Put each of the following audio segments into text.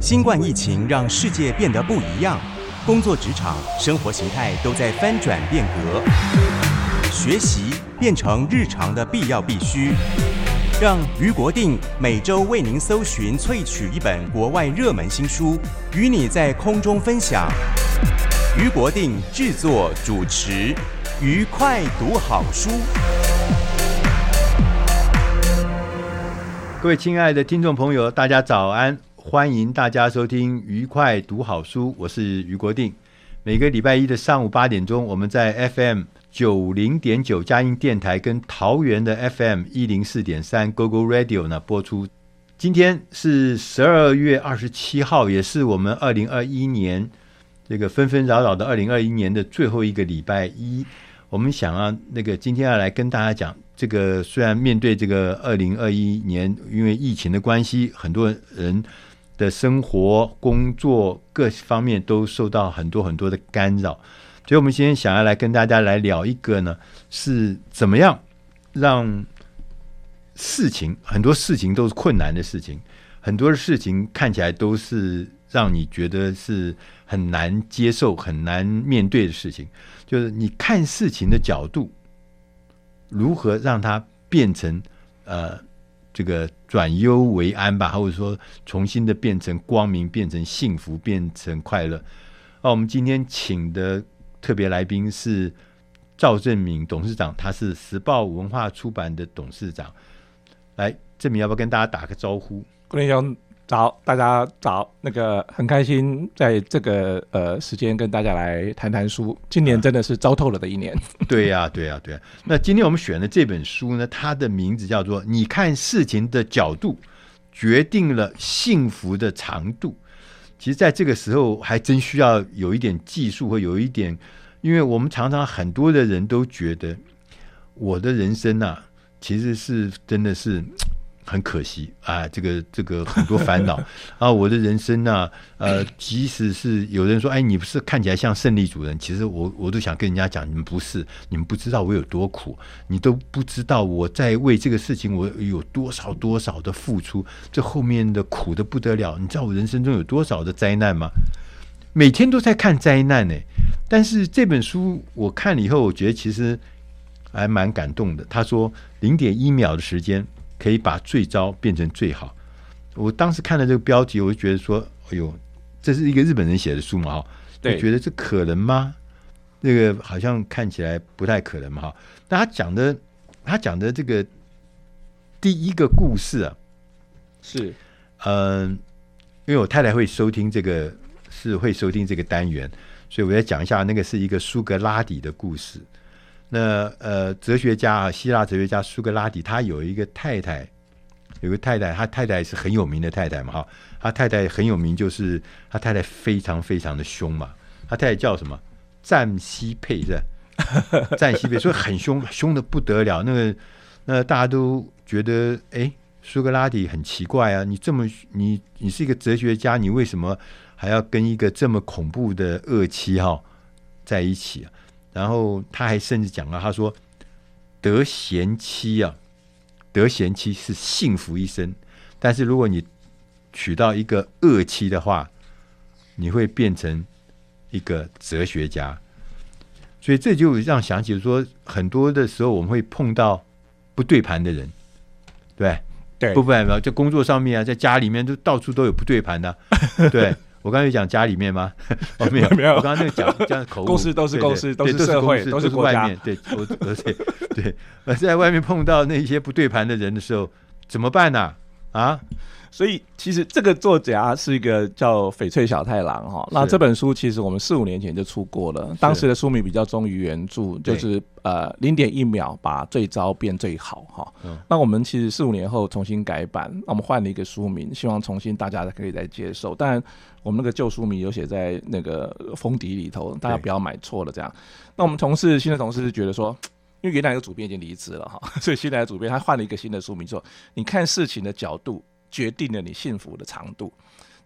新冠疫情让世界变得不一样，工作职场、生活形态都在翻转变革，学习变成日常的必要必须。让俞国定每周为您搜寻萃取一本国外热门新书，与你在空中分享。俞国定制作主持，愉快读好书。各位亲爱的听众朋友，大家早安！欢迎大家收听《愉快读好书》，我是俞国定。每个礼拜一的上午八点钟，我们在 FM 九零点九佳音电台跟桃园的 FM 一零四点三 GoGo Radio 呢播出。今天是十二月二十七号，也是我们二零二一年这个纷纷扰扰的二零二一年的最后一个礼拜一。我们想啊，那个今天要来跟大家讲。这个虽然面对这个二零二一年，因为疫情的关系，很多人的生活、工作各方面都受到很多很多的干扰，所以我们今天想要来跟大家来聊一个呢，是怎么样让事情，很多事情都是困难的事情，很多的事情看起来都是让你觉得是很难接受、很难面对的事情，就是你看事情的角度。如何让它变成呃这个转忧为安吧，或者说重新的变成光明，变成幸福，变成快乐？那我们今天请的特别来宾是赵正明董事长，他是时报文化出版的董事长。来，正明要不要跟大家打个招呼？郭连雄。早，大家早。那个很开心在这个呃时间跟大家来谈谈书。今年真的是糟透了的一年。对呀、对呀、对、啊。那今天我们选的这本书呢，它的名字叫做《你看事情的角度决定了幸福的长度》。其实，在这个时候还真需要有一点技术和有一点，因为我们常常很多的人都觉得我的人生啊，其实是真的是。很可惜啊，这个这个很多烦恼 啊，我的人生呢、啊，呃，即使是有人说，哎，你不是看起来像胜利主人，其实我我都想跟人家讲，你们不是，你们不知道我有多苦，你都不知道我在为这个事情我有多少多少的付出，这后面的苦的不得了，你知道我人生中有多少的灾难吗？每天都在看灾难呢，但是这本书我看了以后，我觉得其实还蛮感动的。他说，零点一秒的时间。可以把最糟变成最好。我当时看了这个标题，我就觉得说：“哎呦，这是一个日本人写的书嘛？哈，对，觉得这可能吗？这个好像看起来不太可能嘛？哈。但他讲的，他讲的这个第一个故事啊，是嗯，因为我太太会收听这个，是会收听这个单元，所以我要讲一下那个是一个苏格拉底的故事。”那呃，哲学家啊，希腊哲学家苏格拉底，他有一个太太，有个太太，他太太是很有名的太太嘛，哈，他太太很有名，就是他太太非常非常的凶嘛，他太太叫什么？赞西佩是吧？赞西佩，所以很凶，凶的不得了。那个，那大家都觉得，哎，苏格拉底很奇怪啊，你这么，你你是一个哲学家，你为什么还要跟一个这么恐怖的恶妻哈在一起啊？然后他还甚至讲了，他说：“得贤妻啊，得贤妻是幸福一生。但是如果你娶到一个恶妻的话，你会变成一个哲学家。所以这就让想起说，很多的时候我们会碰到不对盘的人，对对，不不不，在工作上面啊，在家里面都到处都有不对盘的，对。”我刚才有讲家里面吗？哦，没有没有。我刚刚那个讲这样口误，公司都是公司，都是社会，都是外面。对，我而且对，而 在外面碰到那些不对盘的人的时候，怎么办呢？啊？所以其实这个作家是一个叫翡翠小太郎哈，那这本书其实我们四五年前就出过了，当时的书名比较忠于原著，就是呃零点一秒把最糟变最好哈。那我们其实四五年后重新改版，那我们换了一个书名，希望重新大家可以再接受。但我们那个旧书名有写在那个封底里头，大家不要买错了这样。那我们同事新的同事是觉得说，因为原来一个主编已经离职了哈，所以新来的主编他换了一个新的书名，说你看事情的角度。决定了你幸福的长度，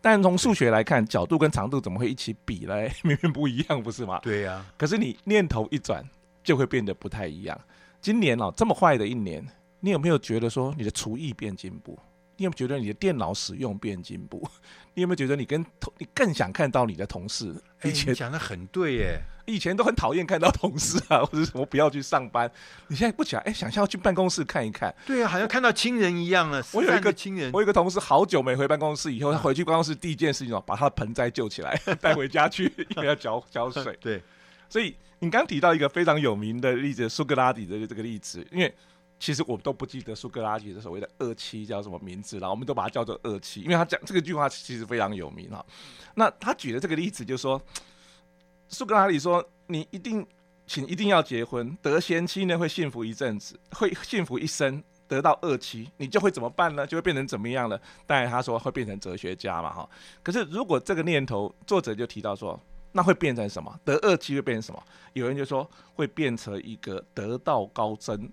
但从数学来看，角度跟长度怎么会一起比嘞？明明不一样，不是吗？对呀、啊。可是你念头一转，就会变得不太一样。今年哦，这么坏的一年，你有没有觉得说你的厨艺变进步？你有没有觉得你的电脑使用变进步？你有没有觉得你跟同你更想看到你的同事？以前讲得很对耶，以前都很讨厌看到同事啊，或者什么不要去上班。你现在不讲，哎，想要去办公室看一看。对啊，好像看到亲人一样了。我有一个亲人，我有一个同事，好久没回办公室，以后他回去办公室第一件事情哦，把他的盆栽救起来带回家去，因为要浇浇 水。对，所以你刚提到一个非常有名的例子，苏格拉底的这个例子，因为。其实我们都不记得苏格拉底的所谓的二妻叫什么名字，然后我们都把它叫做二妻，因为他讲这个句话其实非常有名哈。那他举的这个例子就是说，苏格拉底说：“你一定，请一定要结婚，得贤妻呢会幸福一阵子，会幸福一生；得到二妻，你就会怎么办呢？就会变成怎么样了？当然他说会变成哲学家嘛哈。可是如果这个念头，作者就提到说，那会变成什么？得二妻会变成什么？有人就说会变成一个得道高僧。”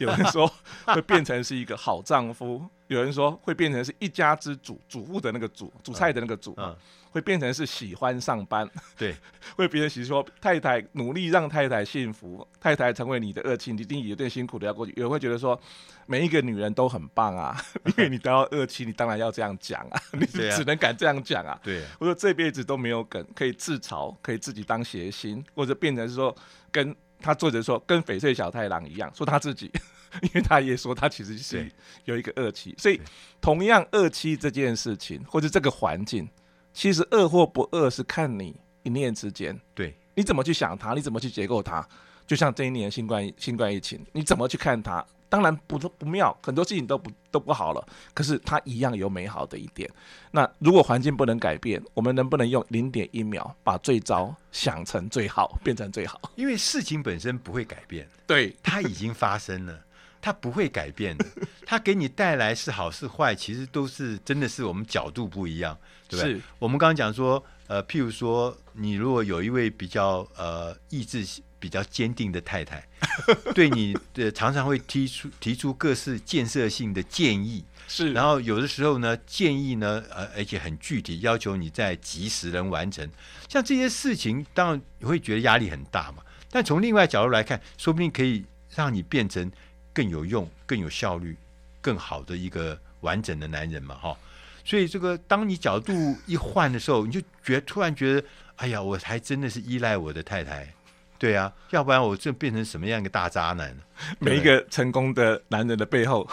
有人说会变成是一个好丈夫，有人说会变成是一家之主，主妇的那个主，煮菜的那个主，嗯，会变成是喜欢上班，对，会变成说太太努力让太太幸福，太太成为你的二妻，你一定有点辛苦的要过去。有人会觉得说每一个女人都很棒啊，因为你得到二妻，你当然要这样讲啊，你只能敢这样讲啊。对，我说这辈子都没有梗可以自嘲，可以自己当谐星，或者变成是说跟。他作者说，跟翡翠小太郎一样，说他自己，因为他也说他其实是有一个恶妻，所以同样恶妻这件事情，或者这个环境，其实恶或不恶是看你一念之间，对，你怎么去想它，你怎么去结构它，就像这一年新冠新冠疫情，你怎么去看它？当然不不妙，很多事情都不都不好了。可是它一样有美好的一点。那如果环境不能改变，我们能不能用零点一秒把最糟想成最好，变成最好？因为事情本身不会改变，对，它已经发生了，它不会改变的。它给你带来是好是坏，其实都是真的是我们角度不一样，对不对？我们刚刚讲说，呃，譬如说，你如果有一位比较呃意志比较坚定的太太，对你的常常会提出提出各式建设性的建议，是，然后有的时候呢，建议呢，呃，而且很具体，要求你在及时能完成。像这些事情，当然你会觉得压力很大嘛。但从另外角度来看，说不定可以让你变成更有用、更有效率、更好的一个完整的男人嘛，哈。所以这个，当你角度一换的时候，你就觉得突然觉得，哎呀，我还真的是依赖我的太太。对啊，要不然我这变成什么样一个大渣男？每一个成功的男人的背后，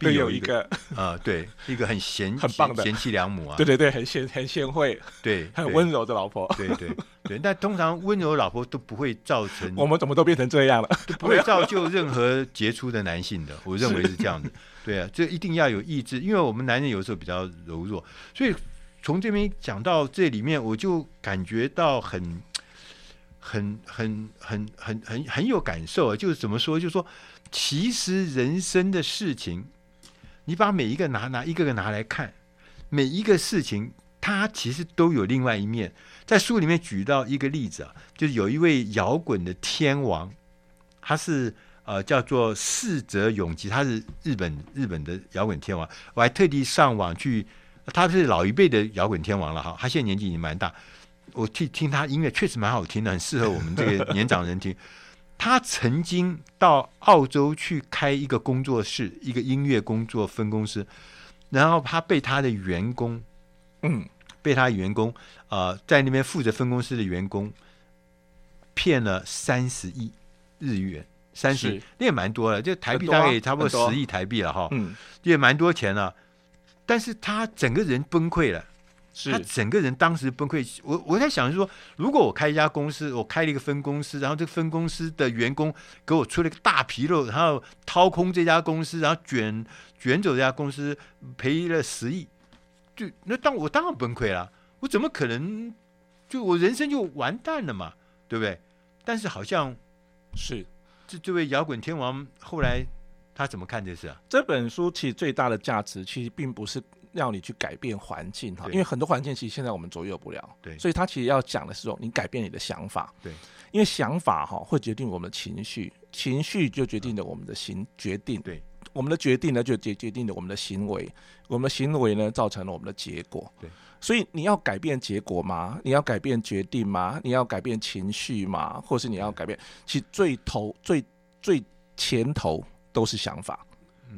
必有一个啊、呃，对，一个很贤、很棒的贤妻良母啊，对对对，很贤、很贤惠，对，很温柔的老婆，对对对。但通常温柔的老婆都不会造成 我们怎么都变成这样了，都不会造就任何杰出的男性的。我认为是这样的。对啊，这一定要有意志，因为我们男人有时候比较柔弱，所以从这边讲到这里面，我就感觉到很。很很很很很很有感受啊！就是怎么说？就是说，其实人生的事情，你把每一个拿拿一个个拿来看，每一个事情，它其实都有另外一面。在书里面举到一个例子啊，就是有一位摇滚的天王，他是呃叫做四泽勇吉，他是日本日本的摇滚天王。我还特地上网去，他是老一辈的摇滚天王了哈，他现在年纪已经蛮大。我听听他音乐确实蛮好听的，很适合我们这个年长人听。他曾经到澳洲去开一个工作室，一个音乐工作分公司，然后他被他的员工，嗯，被他的员工啊、呃，在那边负责分公司的员工骗了三十亿日元，三十亿，那也蛮多了，就台币大概也差不多十亿台币了哈，嗯，也蛮多钱了。但是他整个人崩溃了。是他整个人当时崩溃，我我在想说，如果我开一家公司，我开了一个分公司，然后这个分公司的员工给我出了一个大纰漏，然后掏空这家公司，然后卷卷走这家公司，赔了十亿，就那当我当然崩溃了，我怎么可能就我人生就完蛋了嘛，对不对？但是好像是这这位摇滚天王后来他怎么看这事啊？这本书其实最大的价值其实并不是。要你去改变环境哈，因为很多环境其实现在我们左右不了，对，所以他其实要讲的是说，你改变你的想法，对，因为想法哈会决定我们的情绪，情绪就决定了我们的行决定，对，我们的决定呢就决决定了我们的行为，我们的行为呢造成了我们的结果，对，所以你要改变结果吗？你要改变决定吗？你要改变情绪吗？或是你要改变？其实最头最最前头都是想法，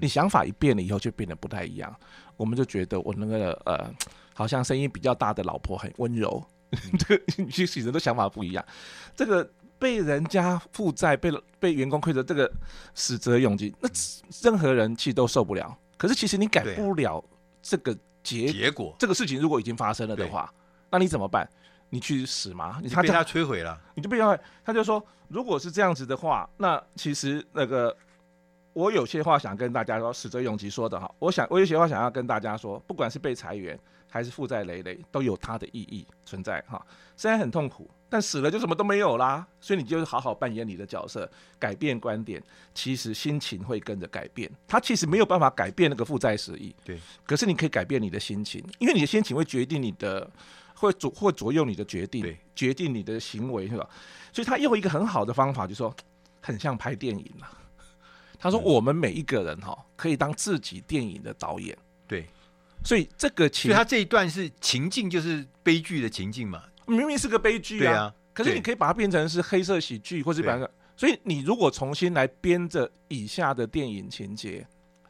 你想法一变了以后就变得不太一样。我们就觉得我那个呃，好像声音比较大的老婆很温柔。这个其实人的想法不一样。这个被人家负债、被被员工亏着，这个死者永吉，那任何人其实都受不了。可是其实你改不了这个结结果，这个事情如果已经发生了的话，那你怎么办？你去死吗？你被他摧毁了，你就被他。他就说，如果是这样子的话，那其实那个我有些话想跟大家说，死者永吉说的哈，我想我有些话想要跟大家说，不管是被裁员还是负债累累，都有它的意义存在哈。虽然很痛苦，但死了就什么都没有啦。所以你就是好好扮演你的角色，改变观点，其实心情会跟着改变。他其实没有办法改变那个负债十亿，对。可是你可以改变你的心情，因为你的心情会决定你的。会左会左右你的决定，决定你的行为，是吧？所以他用一个很好的方法，就是说很像拍电影了。他说我们每一个人哈，可以当自己电影的导演，对。所以这个情，所以他这一段是情境，就是悲剧的情境嘛？明明是个悲剧啊，对啊。可是你可以把它变成是黑色喜剧，或是把它。所以你如果重新来编着以下的电影情节，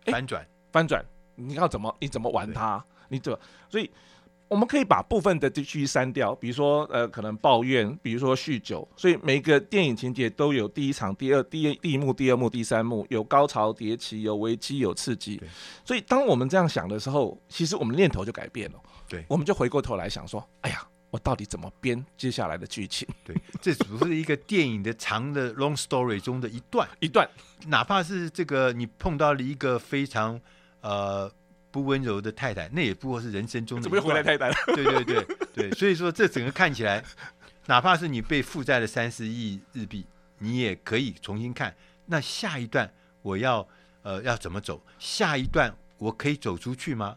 翻转，翻转，你要怎么？你怎么玩它？你怎么？所以。我们可以把部分的地区删掉，比如说呃，可能抱怨，比如说酗酒，所以每个电影情节都有第一场、第二、第一第一幕、第二幕、第三幕，有高潮迭起，有危机，有刺激。所以当我们这样想的时候，其实我们念头就改变了。对，我们就回过头来想说，哎呀，我到底怎么编接下来的剧情？对，这只是一个电影的长的 long story 中的一段一段，哪怕是这个你碰到了一个非常呃。不温柔的太太，那也不过是人生中的。怎么又回来太太了？对对对对，所以说这整个看起来，哪怕是你被负债了三十亿日币，你也可以重新看。那下一段我要呃要怎么走？下一段我可以走出去吗？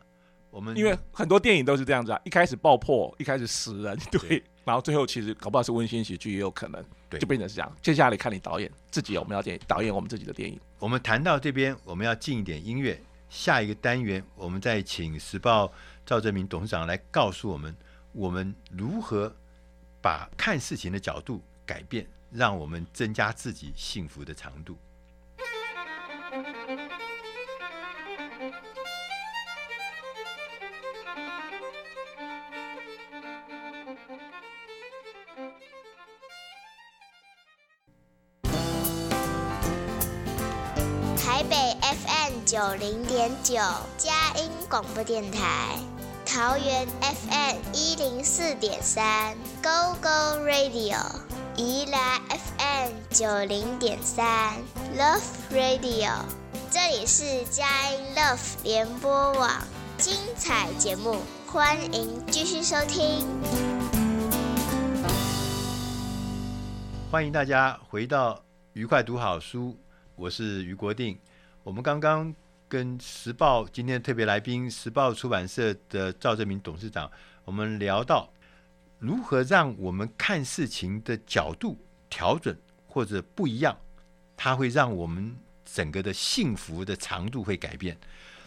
我们因为很多电影都是这样子啊，一开始爆破，一开始死人，对，对然后最后其实搞不好是温馨喜剧也有可能，对，就变成是这样。接下来看你导演自己，我们要电导演我们自己的电影。我们谈到这边，我们要进一点音乐。下一个单元，我们再请时报赵正明董事长来告诉我们，我们如何把看事情的角度改变，让我们增加自己幸福的长度。台北九零点九佳音广播电台，桃园 FM 一零四点三 Go Go Radio，宜兰 FM 九零点三 Love Radio，这里是佳音 Love 联播网，精彩节目，欢迎继续收听。欢迎大家回到愉快读好书，我是于国定。我们刚刚跟时报今天特别来宾，时报出版社的赵正明董事长，我们聊到如何让我们看事情的角度调整或者不一样，它会让我们整个的幸福的长度会改变。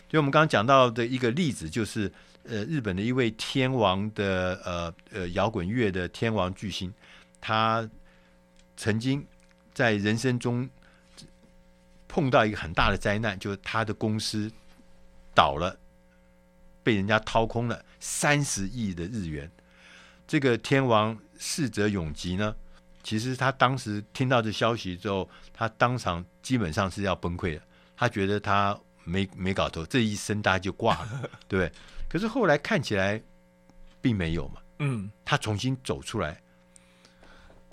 所以我们刚刚讲到的一个例子，就是呃，日本的一位天王的呃呃摇滚乐的天王巨星，他曾经在人生中。碰到一个很大的灾难，就是他的公司倒了，被人家掏空了三十亿的日元。这个天王逝者永吉呢，其实他当时听到这消息之后，他当场基本上是要崩溃的。他觉得他没没搞头，这一生大概就挂了，对不对？可是后来看起来并没有嘛，嗯，他重新走出来。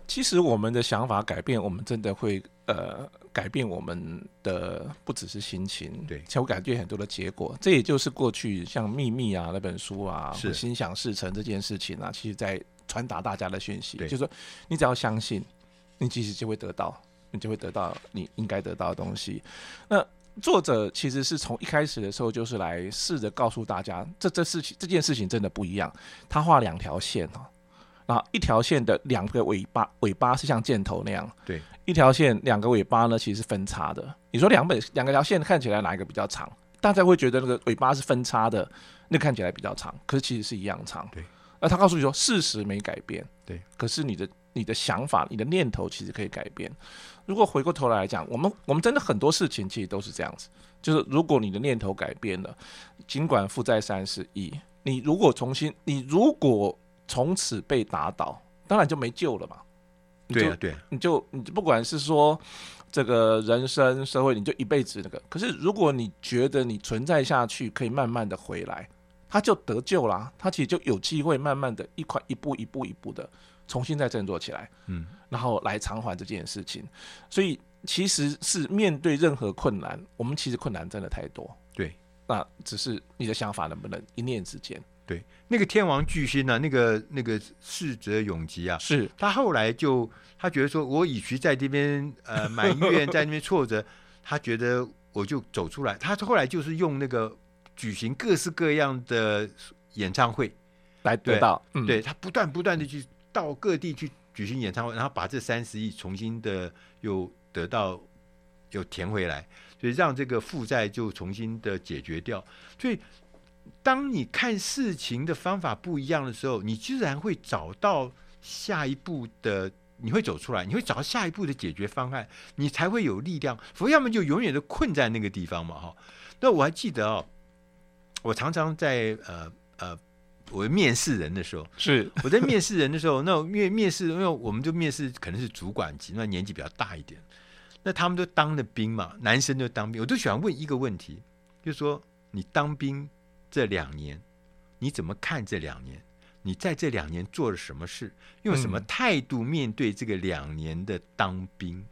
其实我们的想法改变，我们真的会呃。改变我们的不只是心情，对，才会改变很多的结果。这也就是过去像《秘密》啊那本书啊，是心想事成这件事情啊，其实在传达大家的讯息，就是说你只要相信，你其实就会得到，你就会得到你应该得到的东西。那作者其实是从一开始的时候就是来试着告诉大家，这这事情这件事情真的不一样。他画两条线哦。啊，一条线的两个尾巴，尾巴是像箭头那样。对，一条线两个尾巴呢，其实是分叉的。你说两本两个条线看起来哪一个比较长？大家会觉得那个尾巴是分叉的，那看起来比较长，可是其实是一样长。对。那他告诉你说，事实没改变。对。可是你的你的想法、你的念头其实可以改变。如果回过头来讲，我们我们真的很多事情其实都是这样子，就是如果你的念头改变了，尽管负债三十亿，你如果重新，你如果从此被打倒，当然就没救了嘛。对啊，对，你就你不管是说这个人生社会，你就一辈子那个。可是如果你觉得你存在下去可以慢慢的回来，他就得救啦，他其实就有机会慢慢的一块一步一步一步的重新再振作起来，嗯，然后来偿还这件事情。所以其实是面对任何困难，我们其实困难真的太多，对，那只是你的想法能不能一念之间。对，那个天王巨星呢、啊？那个那个逝者永吉啊，是他后来就他觉得说，我与其在这边呃埋 怨，在那边挫折，他觉得我就走出来。他后来就是用那个举行各式各样的演唱会来得到，对，嗯、对他不断不断的去到各地去举行演唱会，然后把这三十亿重新的又得到又填回来，所以让这个负债就重新的解决掉，所以。当你看事情的方法不一样的时候，你居然会找到下一步的，你会走出来，你会找到下一步的解决方案，你才会有力量。否则，要么就永远都困在那个地方嘛，哈。那我还记得哦，我常常在呃呃，我面试人的时候，是我在面试人的时候，那因为面试，因为我们就面试可能是主管级，那年纪比较大一点，那他们都当了兵嘛，男生都当兵，我都喜欢问一个问题，就是说你当兵。这两年，你怎么看这两年？你在这两年做了什么事？用什么态度面对这个两年的当兵？嗯、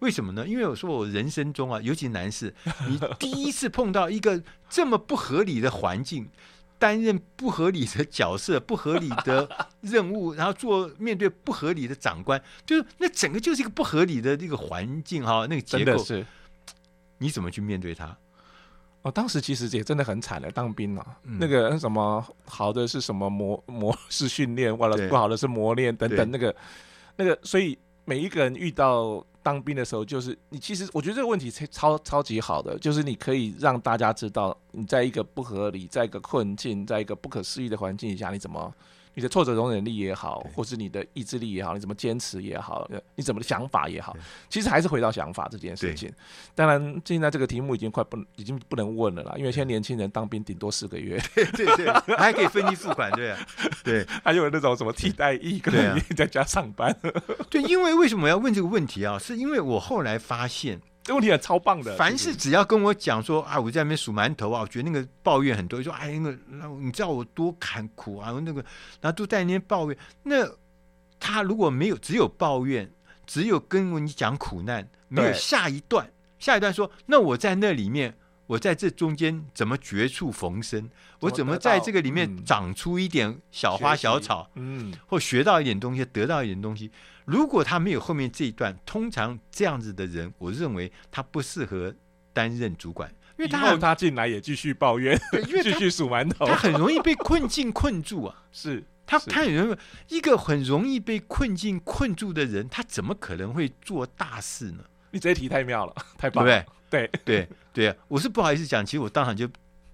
为什么呢？因为我说我人生中啊，尤其男士，你 第一次碰到一个这么不合理的环境，担任不合理的角色、不合理的任务，然后做面对不合理的长官，就是那整个就是一个不合理的这个环境哈，那个结构是，你怎么去面对它？哦，当时其实也真的很惨的，当兵啊，嗯、那个什么好的是什么模模式训练，完了不好的是磨练等等，那个那个，所以每一个人遇到当兵的时候，就是你其实我觉得这个问题超超级好的，就是你可以让大家知道，你在一个不合理、在一个困境、在一个不可思议的环境下，你怎么。你的挫折容忍力也好，或是你的意志力也好，你怎么坚持也好，你怎么的想法也好，其实还是回到想法这件事情。当然，现在这个题目已经快不，已经不能问了啦，因为现在年轻人当兵顶多四个月，对对对，还可以分期付款，对啊，对，还有那种什么替代役，可能在家上班。对，因为为什么要问这个问题啊？是因为我后来发现。这问题也超棒的。凡是只要跟我讲说啊，我在那边数馒头啊，我觉得那个抱怨很多，说哎，那个你知道我多坎苦啊，那个然后都在那边抱怨。那他如果没有只有抱怨，只有跟你讲苦难，没有下一段，下一段说，那我在那里面，我在这中间怎么绝处逢生？我怎么在这个里面长出一点小花小草？嗯，或学到一点东西，得到一点东西。如果他没有后面这一段，通常这样子的人，我认为他不适合担任主管，因为他他进来也继续抱怨，因为 继续数馒头，他很容易被困境困住啊。是他，他很容易一个很容易被困境困住的人，他怎么可能会做大事呢？你这题太妙了，太棒了，对对 对对对啊！我是不好意思讲，其实我当场就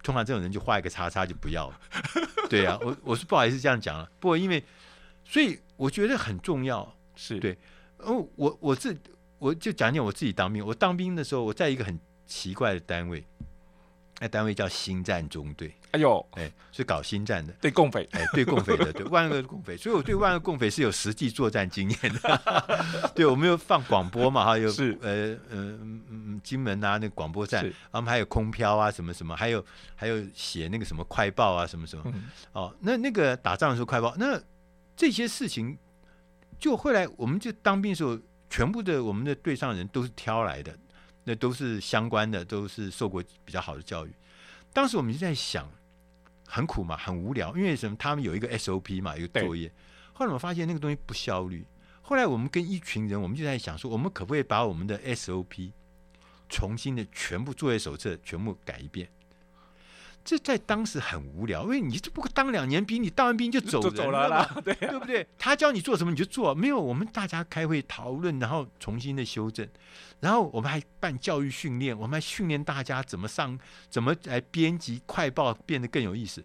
通常这种人就画一个叉叉就不要了。对啊，我我是不好意思这样讲了，不过因为所以我觉得很重要。是对，哦，我我自我就讲讲我自己当兵。我当兵的时候，我在一个很奇怪的单位，那单位叫星战中队。哎呦，哎，是搞星战的，对共匪，哎，对共匪的，对万恶共匪。所以我对万恶共匪是有实际作战经验的。对，我们有放广播嘛，哈，有是呃嗯嗯金门啊那个广播站，我们还有空飘啊什么什么，还有还有写那个什么快报啊什么什么。嗯、哦，那那个打仗的时候快报，那这些事情。就后来，我们就当兵的时候，全部的我们的队上人都是挑来的，那都是相关的，都是受过比较好的教育。当时我们就在想，很苦嘛，很无聊，因为什么？他们有一个 SOP 嘛，有个作业。后来我们发现那个东西不效率。后来我们跟一群人，我们就在想说，我们可不可以把我们的 SOP 重新的全部作业手册全部改一遍？这在当时很无聊，因为你这不过当两年兵，你当完兵就走人了，就走了啦，对啊，对不对？他教你做什么你就做，没有我们大家开会讨论，然后重新的修正，然后我们还办教育训练，我们还训练大家怎么上，怎么来编辑快报，变得更有意思。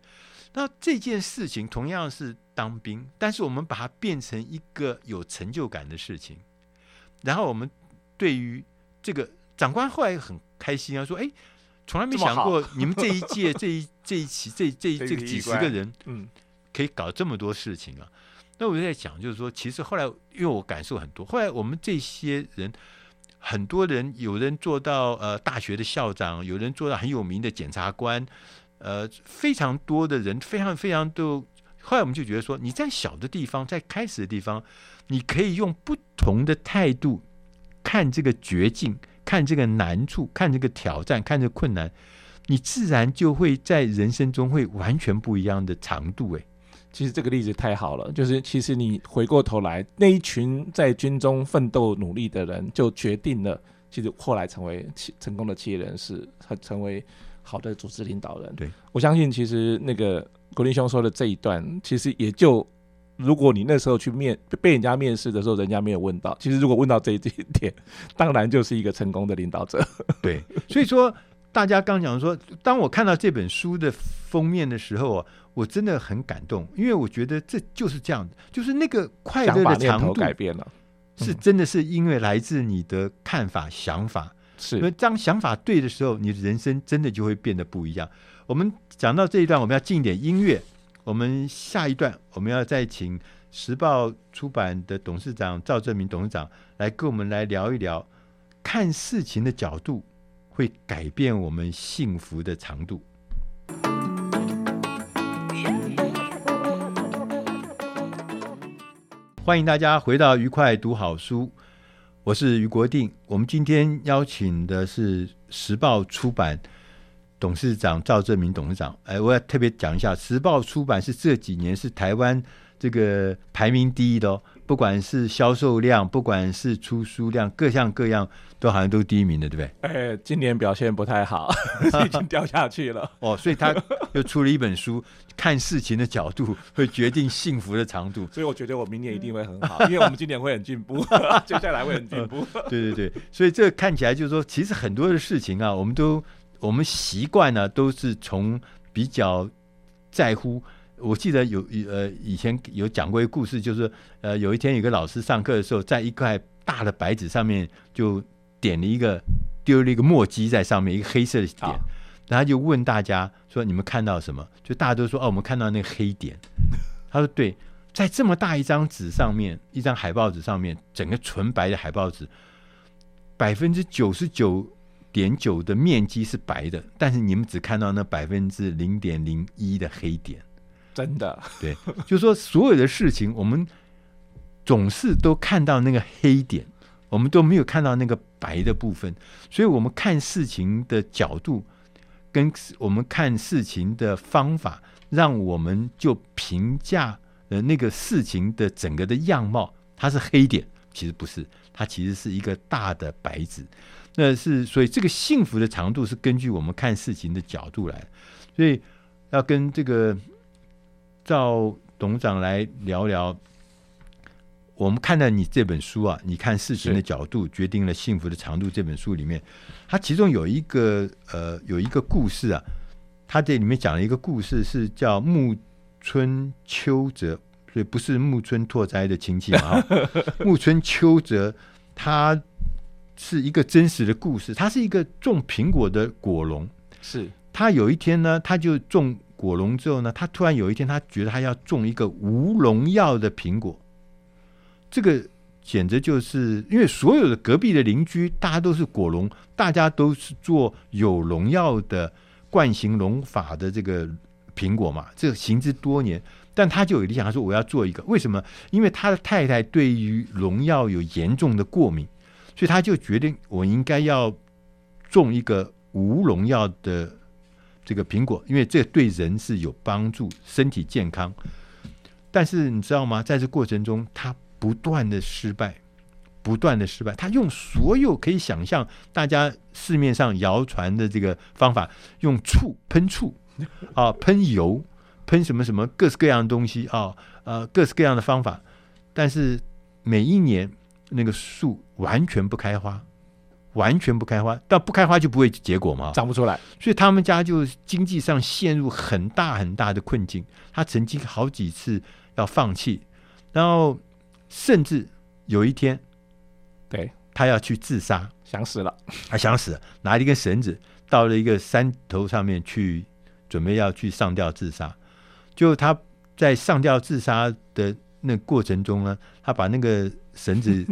那这件事情同样是当兵，但是我们把它变成一个有成就感的事情，然后我们对于这个长官后来很开心啊，说：“哎。”从来没想过，你们这一届、这一这一期、这这这个几十个人，嗯，可以搞这么多事情啊。那我就在想，就是说，其实后来，因为我感受很多，后来我们这些人，很多人，有人做到呃大学的校长，有人做到很有名的检察官，呃，非常多的人，非常非常多。后来我们就觉得说，你在小的地方，在开始的地方，你可以用不同的态度看这个绝境。看这个难处，看这个挑战，看这个困难，你自然就会在人生中会完全不一样的长度。哎，其实这个例子太好了，就是其实你回过头来，那一群在军中奋斗努力的人，就决定了，其实后来成为成功的企业人士，和成为好的组织领导人。对，我相信，其实那个国林兄说的这一段，其实也就。如果你那时候去面被人家面试的时候，人家没有问到，其实如果问到这一点，当然就是一个成功的领导者。对，所以说大家刚讲说，当我看到这本书的封面的时候啊，我真的很感动，因为我觉得这就是这样子，就是那个快乐的长度改变了，是真的是因为来自你的看法、想法，是当想法对的时候，你的人生真的就会变得不一样。我们讲到这一段，我们要进一点音乐。我们下一段，我们要再请时报出版的董事长赵正明董事长来跟我们来聊一聊，看事情的角度会改变我们幸福的长度。欢迎大家回到愉快读好书，我是于国定。我们今天邀请的是时报出版。董事长赵正明董事长，哎，我要特别讲一下，时报出版是这几年是台湾这个排名第一的哦，不管是销售量，不管是出书量，各项各样都好像都第一名的，对不对？哎，今年表现不太好，已经掉下去了。哦，所以他又出了一本书，看事情的角度会决定幸福的长度。所以我觉得我明年一定会很好，因为我们今年会很进步，接下来会很进步。对对对，所以这看起来就是说，其实很多的事情啊，我们都。我们习惯呢，都是从比较在乎。我记得有呃以前有讲过一个故事，就是呃有一天有个老师上课的时候，在一块大的白纸上面就点了一个丢了一个墨迹在上面，一个黑色的点，然后就问大家说：“你们看到什么？”就大家都说：“哦，我们看到那个黑点。”他说：“对，在这么大一张纸上面，一张海报纸上面，整个纯白的海报纸，百分之九十九。”点九的面积是白的，但是你们只看到那百分之零点零一的黑点，真的。对，就是说所有的事情，我们总是都看到那个黑点，我们都没有看到那个白的部分，所以我们看事情的角度跟我们看事情的方法，让我们就评价呃那个事情的整个的样貌，它是黑点，其实不是，它其实是一个大的白纸。那是，所以这个幸福的长度是根据我们看事情的角度来，所以要跟这个赵董事长来聊聊。我们看到你这本书啊，你看事情的角度决定了幸福的长度。这本书里面，它其中有一个呃有一个故事啊，它这里面讲了一个故事，是叫木村秋泽，所以不是木村拓哉的亲戚啊，木村秋泽他。是一个真实的故事。他是一个种苹果的果农。是他有一天呢，他就种果农之后呢，他突然有一天，他觉得他要种一个无农药的苹果。这个简直就是因为所有的隔壁的邻居，大家都是果农，大家都是做有农药的惯行农法的这个苹果嘛。这个行之多年，但他就有理想，他说我要做一个。为什么？因为他的太太对于农药有严重的过敏。所以他就决定，我应该要种一个无农药的这个苹果，因为这对人是有帮助，身体健康。但是你知道吗？在这过程中，他不断的失败，不断的失败。他用所有可以想象，大家市面上谣传的这个方法，用醋喷醋，啊，喷油，喷什么什么各式各样的东西啊，呃，各式各样的方法，但是每一年那个树完全不开花，完全不开花，但不开花就不会结果嘛，长不出来，所以他们家就经济上陷入很大很大的困境。他曾经好几次要放弃，然后甚至有一天，对，他要去自杀，想死了，他想死，拿了一根绳子到了一个山头上面去，准备要去上吊自杀。就他在上吊自杀的那过程中呢，他把那个绳子